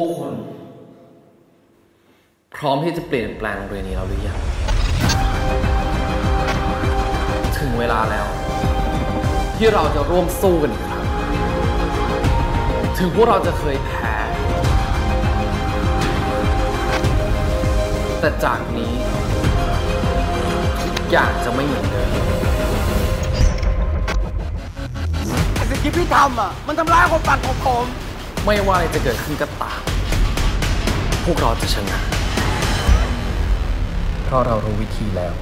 ทุกคน พร้อมที่จะเปลี่ยนแปลงโรงเรียนนี้แล้วหรือยังถึงเวลาแล้ว ที่เราจะร่วมสู้กันอีกครั้งถึงพวกเราจะเคยแพ้ แต่จากนี้ทุกอย่างจะไม่เหมือนเดิมสิ่งที่พี่ทำอะ มันทำร้ายความฝันของผม ไม่ว่าอะไรจะเกิดขึ้นก็ตาม พวกเราจะชนะ เพราะเรารู้วิธีแล้ว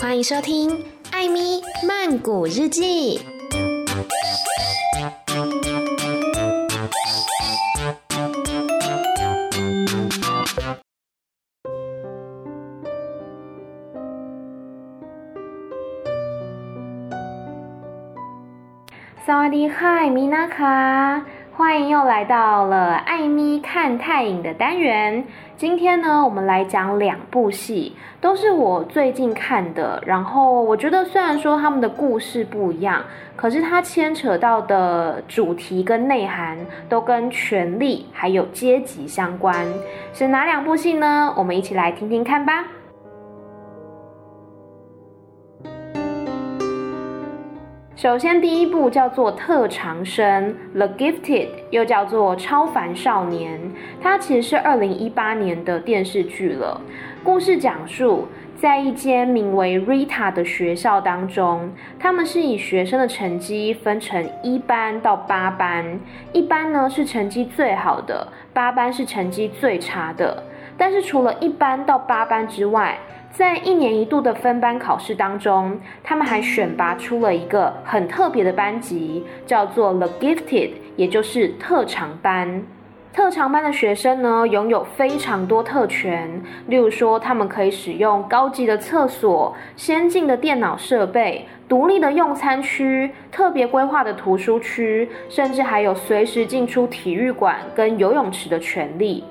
欢迎收听《艾咪曼谷日记》。 ค่ะ，艾咪娜卡，欢迎又来到了艾咪看泰影的单元。今天呢，我们来讲两部戏，都是我最近看的。然后我觉得，虽然说他们的故事不一样，可是它牵扯到的主题跟内涵都跟权力还有阶级相关。是哪两部戏呢？我们一起来听听看吧。首先，第一部叫做《特长生》（The Gifted），又叫做《超凡少年》。它其实是二零一八年的电视剧了。故事讲述在一间名为 Rita 的学校当中，他们是以学生的成绩分成一班到八班。一班呢是成绩最好的，八班是成绩最差的。但是除了一班到八班之外，在一年一度的分班考试当中，他们还选拔出了一个很特别的班级，叫做 The Gifted，也就是特长班。特长班的学生呢，拥有非常多特权，例如说，他们可以使用高级的厕所、先进的电脑设备、独立的用餐区、特别规划的图书区，甚至还有随时进出体育馆跟游泳池的权利。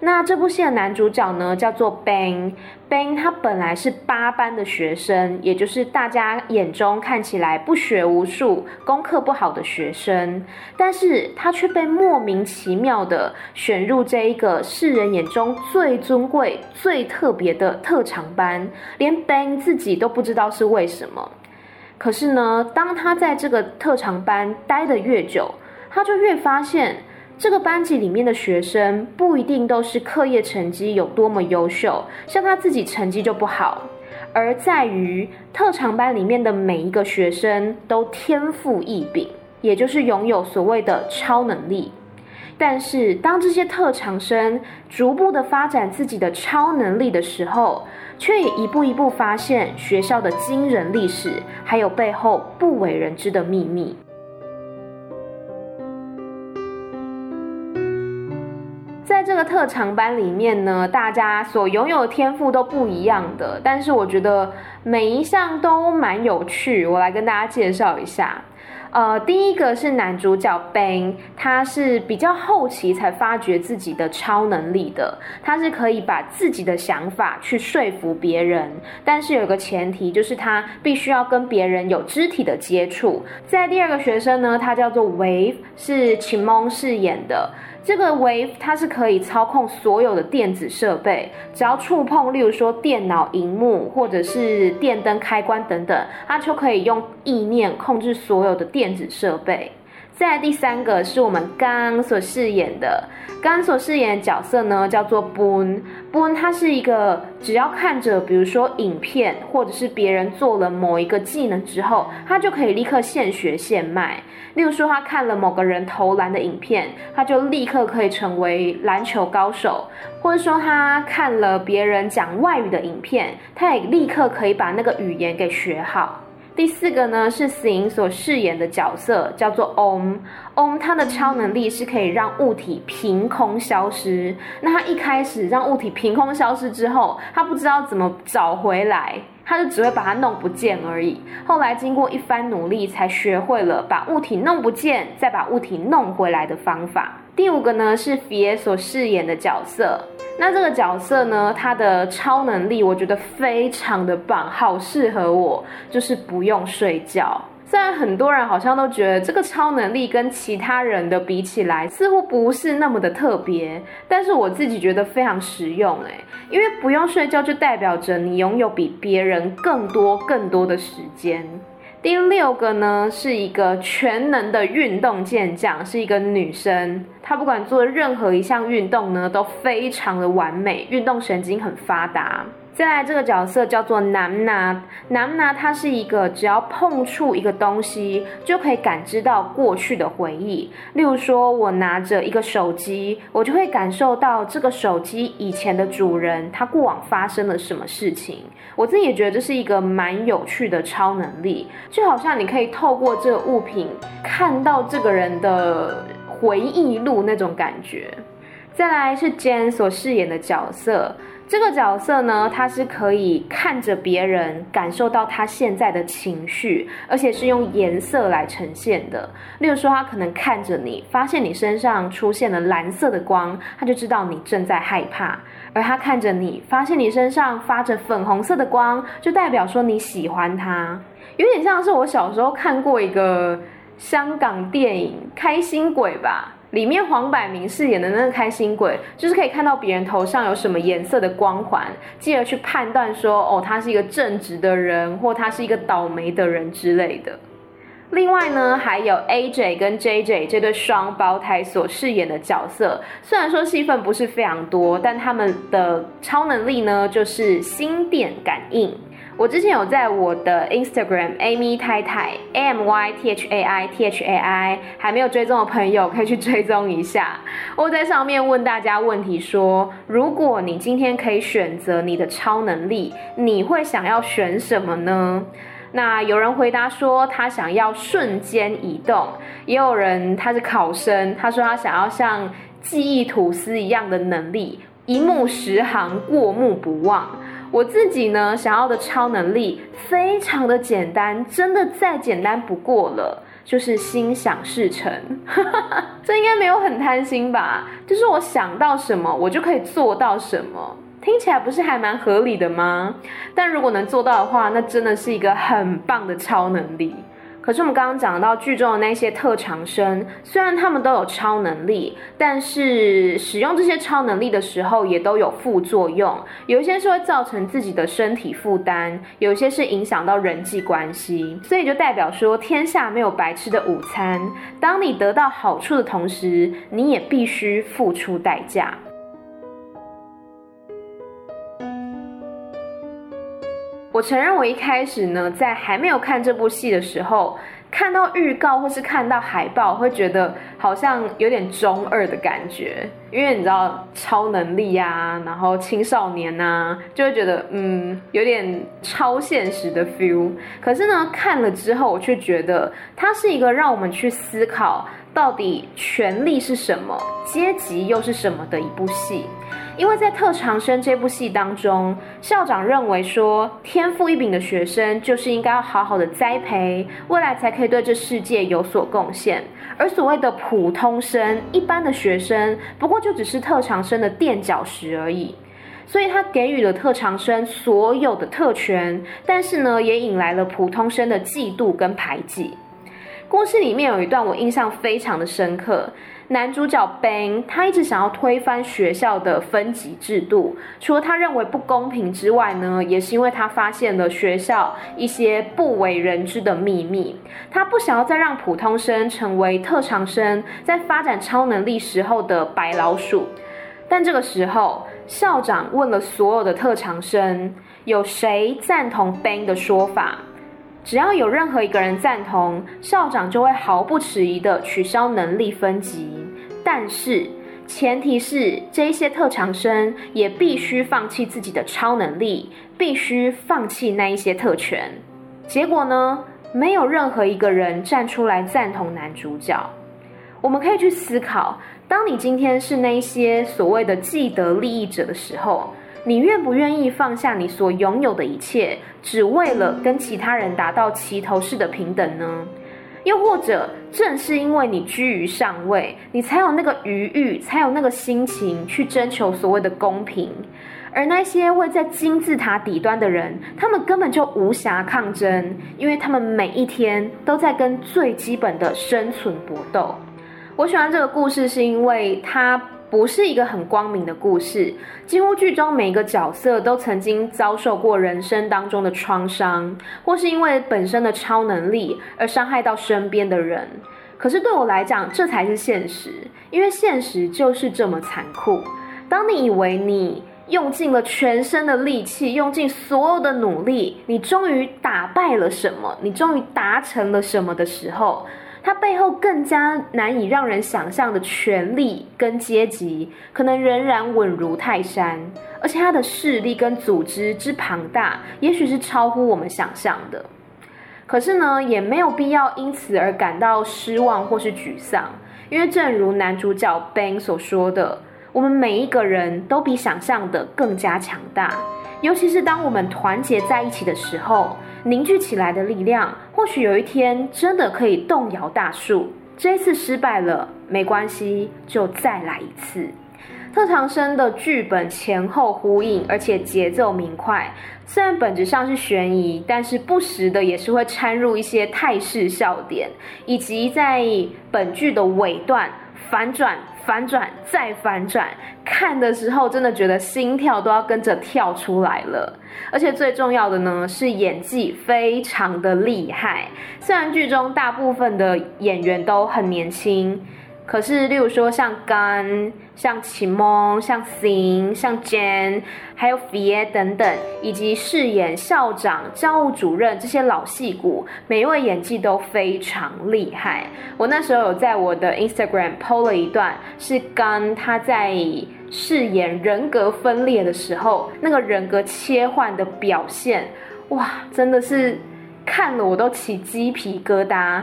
那这部戏的男主角呢，叫做 Ben。Ben 他本来是八班的学生，也就是大家眼中看起来不学无术、功课不好的学生，但是他却被莫名其妙的选入这一个世人眼中最尊贵、最特别的特长班，连 Ben 自己都不知道是为什么。可是呢，当他在这个特长班待得越久，他就越发现。这个班级里面的学生不一定都是课业成绩有多么优秀，像他自己成绩就不好，而在于特长班里面的每一个学生都天赋异禀，也就是拥有所谓的超能力。但是当这些特长生逐步的发展自己的超能力的时候，却也一步一步发现学校的惊人历史，还有背后不为人知的秘密。这个特长班里面呢，大家所拥有的天赋都不一样的，但是我觉得每一项都蛮有趣。我来跟大家介绍一下。呃，第一个是男主角 Ben，他是比较后期才发掘自己的超能力的，他是可以把自己的想法去说服别人，但是有个前提，就是他必须要跟别人有肢体的接触。在第二个学生呢，他叫做 Wave，是秦蒙饰演的。这个 Wave 它是可以操控所有的电子设备，只要触碰，例如说电脑荧幕或者是电灯开关等等，它就可以用意念控制所有的电子设备。再来第三个是我们刚所饰演的，刚刚所饰演的角色呢，叫做 Boon。Boon 他是一个只要看着，比如说影片或者是别人做了某一个技能之后，他就可以立刻现学现卖。例如说，他看了某个人投篮的影片，他就立刻可以成为篮球高手；或者说，他看了别人讲外语的影片，他也立刻可以把那个语言给学好。第四个呢，是 Sing 所饰演的角色，叫做 Om。Om 他的超能力是可以让物体凭空消失。那他一开始让物体凭空消失之后，他不知道怎么找回来，他就只会把它弄不见而已。后来经过一番努力，才学会了把物体弄不见，再把物体弄回来的方法。第五个呢，是皮耶所饰演的角色。那这个角色呢，他的超能力我觉得非常的棒，好适合我，就是不用睡觉。虽然很多人好像都觉得这个超能力跟其他人的比起来，似乎不是那么的特别，但是我自己觉得非常实用诶，因为不用睡觉就代表着你拥有比别人更多更多的时间。第六个呢，是一个全能的运动健将，是一个女生，她不管做任何一项运动呢，都非常的完美，运动神经很发达。再来这个角色叫做南拿，南拿它是一个只要碰触一个东西就可以感知到过去的回忆。例如说，我拿着一个手机，我就会感受到这个手机以前的主人他过往发生了什么事情。我自己也觉得这是一个蛮有趣的超能力，就好像你可以透过这个物品看到这个人的回忆录那种感觉。再来是 Jane 所饰演的角色。这个角色呢，他是可以看着别人，感受到他现在的情绪，而且是用颜色来呈现的。例如说，他可能看着你，发现你身上出现了蓝色的光，他就知道你正在害怕；而他看着你，发现你身上发着粉红色的光，就代表说你喜欢他。有点像是我小时候看过一个香港电影《开心鬼》吧。里面黄百鸣饰演的那个开心鬼，就是可以看到别人头上有什么颜色的光环，继而去判断说，哦，他是一个正直的人，或他是一个倒霉的人之类的。另外呢，还有 AJ 跟 JJ 这对双胞胎所饰演的角色，虽然说戏份不是非常多，但他们的超能力呢，就是心电感应。我之前有在我的 Instagram Amy 太太 A M Y T H A I T H A I 还没有追踪的朋友可以去追踪一下。我在上面问大家问题说，如果你今天可以选择你的超能力，你会想要选什么呢？那有人回答说他想要瞬间移动，也有人他是考生，他说他想要像记忆吐司一样的能力，一目十行，过目不忘。我自己呢，想要的超能力非常的简单，真的再简单不过了，就是心想事成。这应该没有很贪心吧？就是我想到什么，我就可以做到什么，听起来不是还蛮合理的吗？但如果能做到的话，那真的是一个很棒的超能力。可是我们刚刚讲到剧中的那些特长生，虽然他们都有超能力，但是使用这些超能力的时候也都有副作用，有一些是会造成自己的身体负担，有一些是影响到人际关系，所以就代表说天下没有白吃的午餐。当你得到好处的同时，你也必须付出代价。我承认，我一开始呢，在还没有看这部戏的时候，看到预告或是看到海报，会觉得好像有点中二的感觉，因为你知道超能力啊，然后青少年啊，就会觉得嗯，有点超现实的 feel。可是呢，看了之后，我却觉得它是一个让我们去思考到底权力是什么，阶级又是什么的一部戏。因为在《特长生》这部戏当中，校长认为说，天赋异禀的学生就是应该要好好的栽培，未来才可以对这世界有所贡献。而所谓的普通生、一般的学生，不过就只是特长生的垫脚石而已。所以他给予了特长生所有的特权，但是呢，也引来了普通生的嫉妒跟排挤。故事里面有一段我印象非常的深刻。男主角 Ben，他一直想要推翻学校的分级制度，除了他认为不公平之外呢，也是因为他发现了学校一些不为人知的秘密。他不想要再让普通生成为特长生在发展超能力时候的白老鼠。但这个时候，校长问了所有的特长生，有谁赞同 Ben 的说法？只要有任何一个人赞同，校长就会毫不迟疑地取消能力分级。但是前提是这些特长生也必须放弃自己的超能力，必须放弃那一些特权。结果呢，没有任何一个人站出来赞同男主角。我们可以去思考，当你今天是那一些所谓的既得利益者的时候。你愿不愿意放下你所拥有的一切，只为了跟其他人达到齐头式的平等呢？又或者，正是因为你居于上位，你才有那个余裕，才有那个心情去征求所谓的公平。而那些位在金字塔底端的人，他们根本就无暇抗争，因为他们每一天都在跟最基本的生存搏斗。我喜欢这个故事，是因为它不是一个很光明的故事。几乎剧中每一个角色都曾经遭受过人生当中的创伤，或是因为本身的超能力而伤害到身边的人。可是对我来讲，这才是现实，因为现实就是这么残酷。当你以为你用尽了全身的力气，用尽所有的努力，你终于打败了什么？你终于达成了什么的时候，它背后更加难以让人想象的权力跟阶级，可能仍然稳如泰山，而且它的势力跟组织之庞大，也许是超乎我们想象的。可是呢，也没有必要因此而感到失望或是沮丧，因为正如男主角 Ben 所说的。我们每一个人都比想象的更加强大，尤其是当我们团结在一起的时候，凝聚起来的力量，或许有一天真的可以动摇大树。这次失败了，没关系，就再来一次。特长生的剧本前后呼应，而且节奏明快。虽然本质上是悬疑，但是不时的也是会掺入一些泰式笑点，以及在本剧的尾段反转。反转再反转，看的时候真的觉得心跳都要跟着跳出来了。而且最重要的呢，是演技非常的厉害。虽然剧中大部分的演员都很年轻。可是，例如说像甘、像启蒙、像 Sing、像 Jane，还有 Fie 等等，以及饰演校长、教务主任这些老戏骨，每一位演技都非常厉害。我那时候有在我的 Instagram PO 了一段，是甘他在饰演人格分裂的时候，那个人格切换的表现，哇，真的是看了我都起鸡皮疙瘩。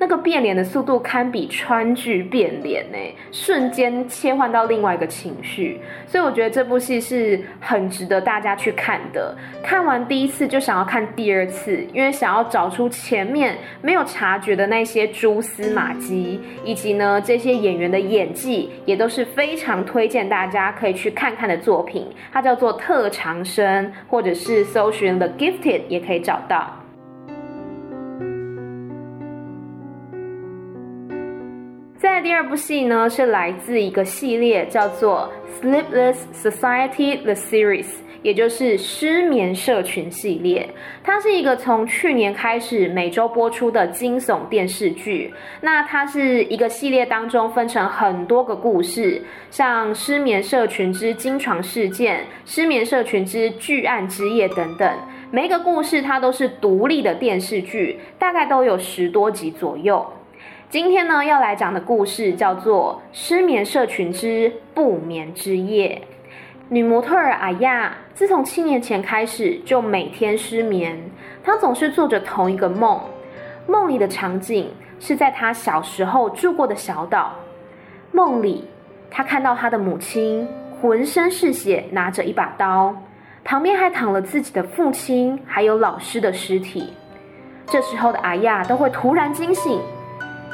那个变脸的速度堪比川剧变脸呢，瞬间切换到另外一个情绪，所以我觉得这部戏是很值得大家去看的。看完第一次就想要看第二次，因为想要找出前面没有察觉的那些蛛丝马迹，以及呢这些演员的演技也都是非常推荐大家可以去看看的作品。它叫做《特长生》，或者是搜寻 The Gifted 也可以找到。在第二部戏呢，是来自一个系列，叫做《Sleepless Society: The Series》，也就是失眠社群系列。它是一个从去年开始每周播出的惊悚电视剧。那它是一个系列当中分成很多个故事，像《失眠社群之惊床事件》、《失眠社群之巨案之夜》等等。每一个故事它都是独立的电视剧，大概都有十多集左右。今天呢，要来讲的故事叫做《失眠社群之不眠之夜》。女模特儿阿亚自从七年前开始就每天失眠，她总是做着同一个梦。梦里的场景是在她小时候住过的小岛。梦里，她看到她的母亲浑身是血，拿着一把刀，旁边还躺了自己的父亲，还有老师的尸体。这时候的阿亚都会突然惊醒。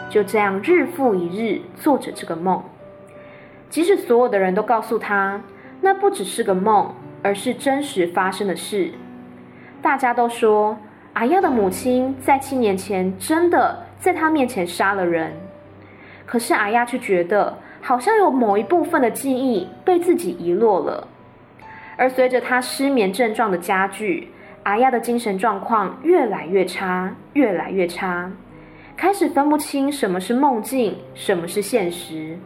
就这样日复一日做着这个梦，即使所有的人都告诉他，那不只是个梦，而是真实发生的事。大家都说阿亚的母亲在七年前真的在他面前杀了人，可是阿亚却觉得好像有某一部分的记忆被自己遗落了。而随着他失眠症状的加剧，阿亚的精神状况越来越差，越来越差。开始分不清什么是梦境，什么是现实。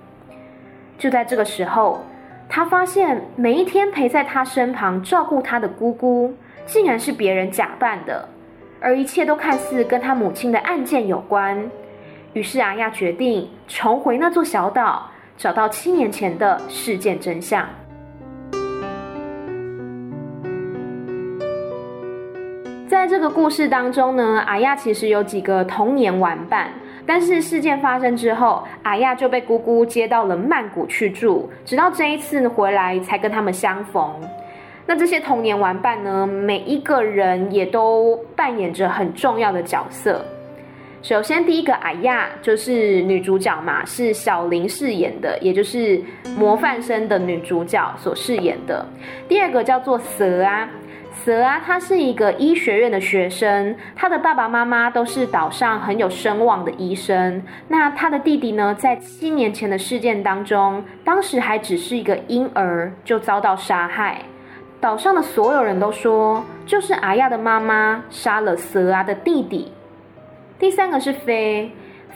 就在这个时候，他发现每一天陪在他身旁照顾他的姑姑，竟然是别人假扮的，而一切都看似跟他母亲的案件有关。于是阿亚决定重回那座小岛，找到七年前的事件真相。在这个故事当中呢，阿亚其实有几个童年玩伴，但是事件发生之后，阿亚就被姑姑接到了曼谷去住，直到这一次回来才跟他们相逢。那这些童年玩伴呢，每一个人也都扮演着很重要的角色。首先，第一个阿亚就是女主角嘛，是小林饰演的，也就是模范生的女主角所饰演的。第二个叫做蛇啊，蛇啊，她是一个医学院的学生，她的爸爸妈妈都是岛上很有声望的医生。那她的弟弟呢，在七年前的事件当中，当时还只是一个婴儿，就遭到杀害。岛上的所有人都说，就是阿亚的妈妈杀了蛇啊的弟弟。第三个是飞，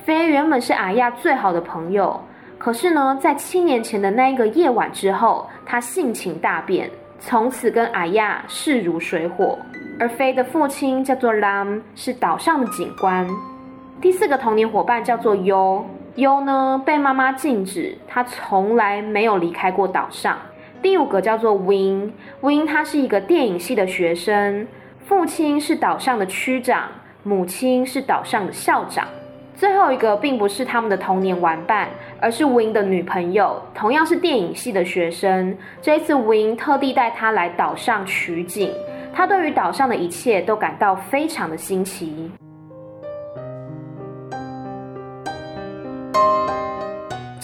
飞原本是阿亚最好的朋友，可是呢，在七年前的那一个夜晚之后，他性情大变，从此跟阿亚势如水火。而飞的父亲叫做 Lam，是岛上的警官。第四个童年伙伴叫做优，优呢被妈妈禁止，他从来没有离开过岛上。第五个叫做 Win，Win 他是一个电影系的学生，父亲是岛上的区长。母亲是岛上的校长，最后一个并不是他们的童年玩伴，而是 Win 的女朋友，同样是电影系的学生。这一次 Win 特地带她来岛上取景，她对于岛上的一切都感到非常的新奇。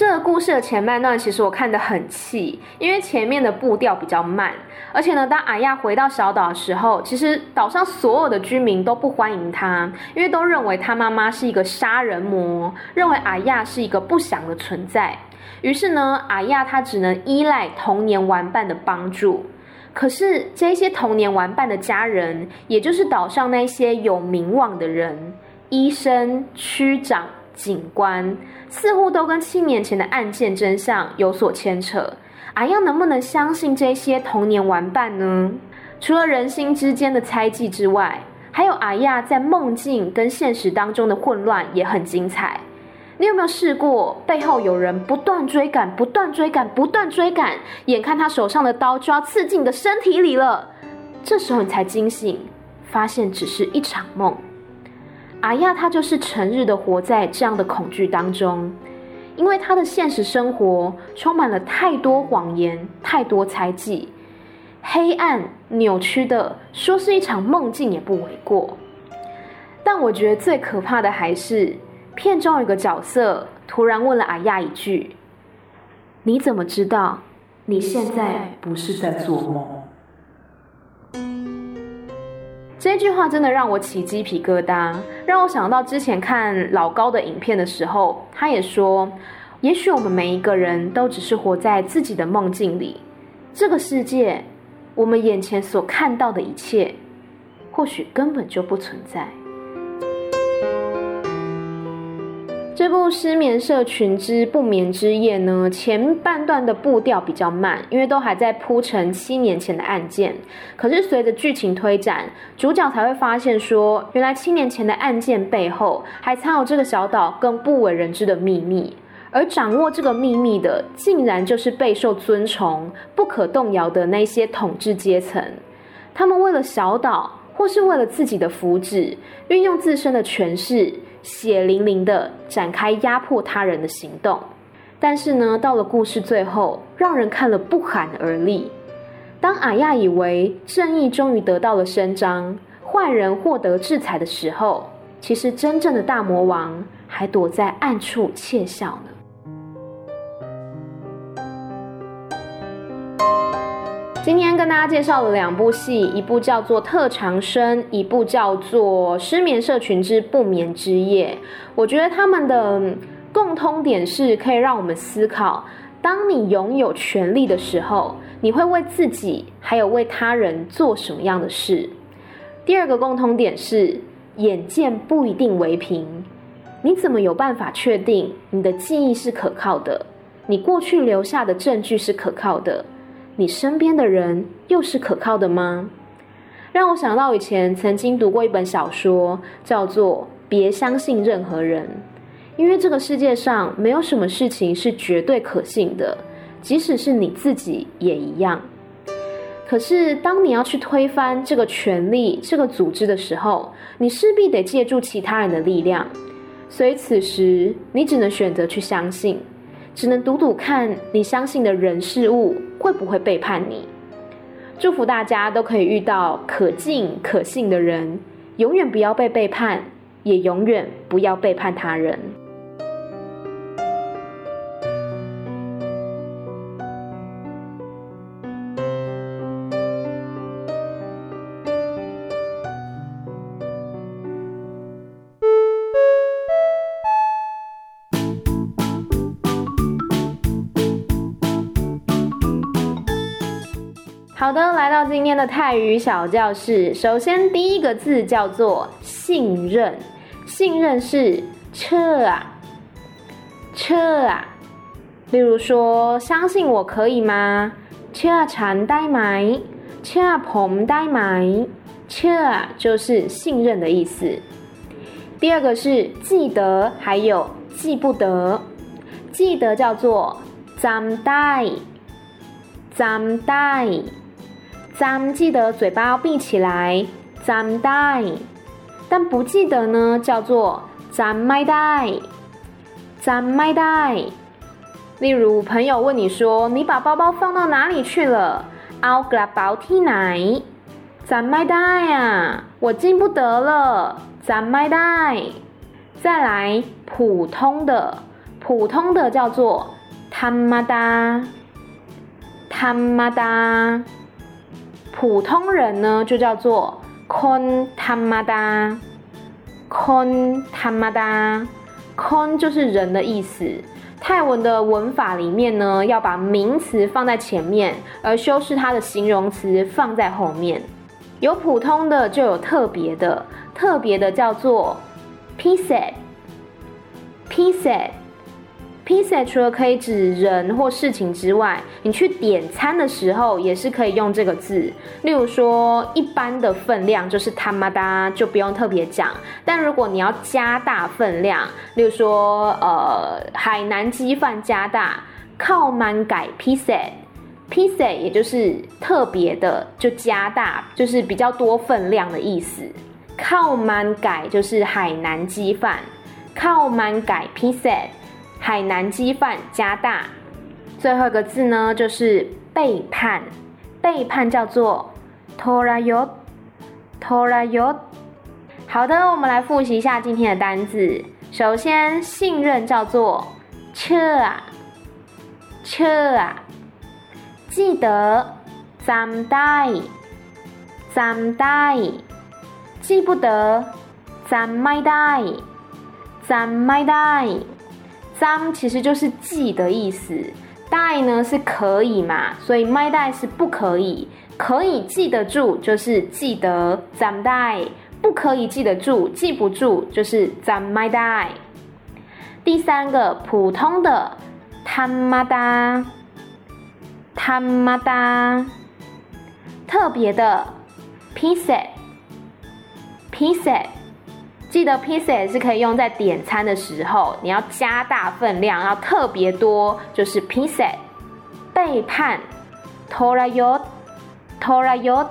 这个故事的前半段，其实我看得很气，因为前面的步调比较慢，而且呢，当阿亚回到小岛的时候，其实岛上所有的居民都不欢迎他，因为都认为他妈妈是一个杀人魔，认为阿亚是一个不祥的存在。于是呢，阿亚他只能依赖童年玩伴的帮助。可是这些童年玩伴的家人，也就是岛上那些有名望的人，医生、区长。警官似乎都跟七年前的案件真相有所牵扯，阿亚能不能相信这些童年玩伴呢？除了人心之间的猜忌之外，还有阿亚在梦境跟现实当中的混乱也很精彩。你有没有试过背后有人不断追赶、不断追赶、不断追赶，眼看他手上的刀就要刺进你的身体里了，这时候你才惊醒，发现只是一场梦。阿亚他就是成日的活在这样的恐惧当中，因为他的现实生活充满了太多谎言、太多猜忌，黑暗扭曲的，说是一场梦境也不为过。但我觉得最可怕的还是片中有个角色突然问了阿亚一句：“你怎么知道你现在不是在做梦？”这句话真的让我起鸡皮疙瘩，让我想到之前看老高的影片的时候，他也说，也许我们每一个人都只是活在自己的梦境里，这个世界，我们眼前所看到的一切，或许根本就不存在。这部《失眠社群之不眠之夜》呢，前半段的步调比较慢，因为都还在铺陈七年前的案件。可是随着剧情推展，主角才会发现说，原来七年前的案件背后，还藏有这个小岛更不为人知的秘密。而掌握这个秘密的，竟然就是备受尊崇、不可动摇的那些统治阶层。他们为了小岛，或是为了自己的福祉，运用自身的权势。血淋淋的展开压迫他人的行动，但是呢，到了故事最后，让人看了不寒而栗。当阿亚以为正义终于得到了伸张，坏人获得制裁的时候，其实真正的大魔王还躲在暗处窃笑呢。今天跟大家介绍了两部戏，一部叫做《特长生》，一部叫做《失眠社群之不眠之夜》。我觉得他们的共通点是可以让我们思考：当你拥有权力的时候，你会为自己还有为他人做什么样的事？第二个共通点是，眼见不一定为凭。你怎么有办法确定你的记忆是可靠的？你过去留下的证据是可靠的？你身边的人又是可靠的吗？让我想到以前曾经读过一本小说，叫做《别相信任何人》，因为这个世界上没有什么事情是绝对可信的，即使是你自己也一样。可是当你要去推翻这个权力、这个组织的时候，你势必得借助其他人的力量，所以此时你只能选择去相信。只能赌赌看，你相信的人事物会不会背叛你？祝福大家都可以遇到可敬可信的人，永远不要被背叛，也永远不要背叛他人。好的，来到今天的泰语小教室。首先，第一个字叫做“信任”，信任是เ啊，车啊，例如说，相信我可以吗？เชื่อฉันได้ไ？就是信任的意思。第二个是记得，还有记不得。记得叫做จำได้， 咱记得嘴巴要闭起来，咱带，但不记得呢，叫做咱麦带，咱麦带。例如朋友问你说：“你把包包放到哪里去了？”“奥格拉包提奶，咱麦带呀、啊，我记不得了，咱麦带。”再来普通的，普通的叫做“他妈哒，他妈哒”。普通人呢，就叫做 kon tamada，kon tamada，kon 就是人的意思。泰文的文法里面呢，要把名词放在前面，而修饰它的形容词放在后面。有普通的，就有特别的，特别的叫做 piece，piece piece。除了可以指人或事情之外，你去点餐的时候也是可以用这个字。例如说，一般的分量就是他妈哒，就不用特别讲。但如果你要加大分量，例如说，呃，海南鸡饭加大，靠满改 Piece，Piece 也就是特别的，就加大，就是比较多分量的意思。靠满改就是海南鸡饭，靠满改 Piece。海南鸡饭加大，最后一个字呢，就是背叛。背叛叫做 torayot，torayot。好的，我们来复习一下今天的单字。首先，信任叫做 cher，cher。记得 jam-dai，jam-dai。记不得 jam-mai-dai，jam-mai-dai。咱其实就是记的意思，带呢是可以嘛，所以麦带是不可以，可以记得住就是记得咱带，不可以记得住记不住就是咱麦带。第三个普通的他妈哒，他妈哒，特别的 piece，piece。记得 piece 也是可以用在点餐的时候，你要加大分量，要特别多，就是 piece。背叛 t o r a y o t o r a y o。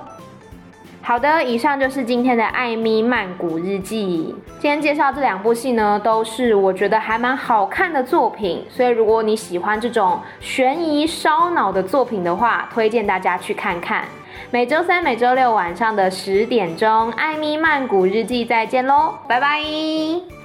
好的，以上就是今天的艾咪曼谷日记。今天介绍这两部戏呢，都是我觉得还蛮好看的作品，所以如果你喜欢这种悬疑烧脑的作品的话，推荐大家去看看。每周三、每周六晚上的十点钟，《艾米曼谷日记》再见喽，拜拜。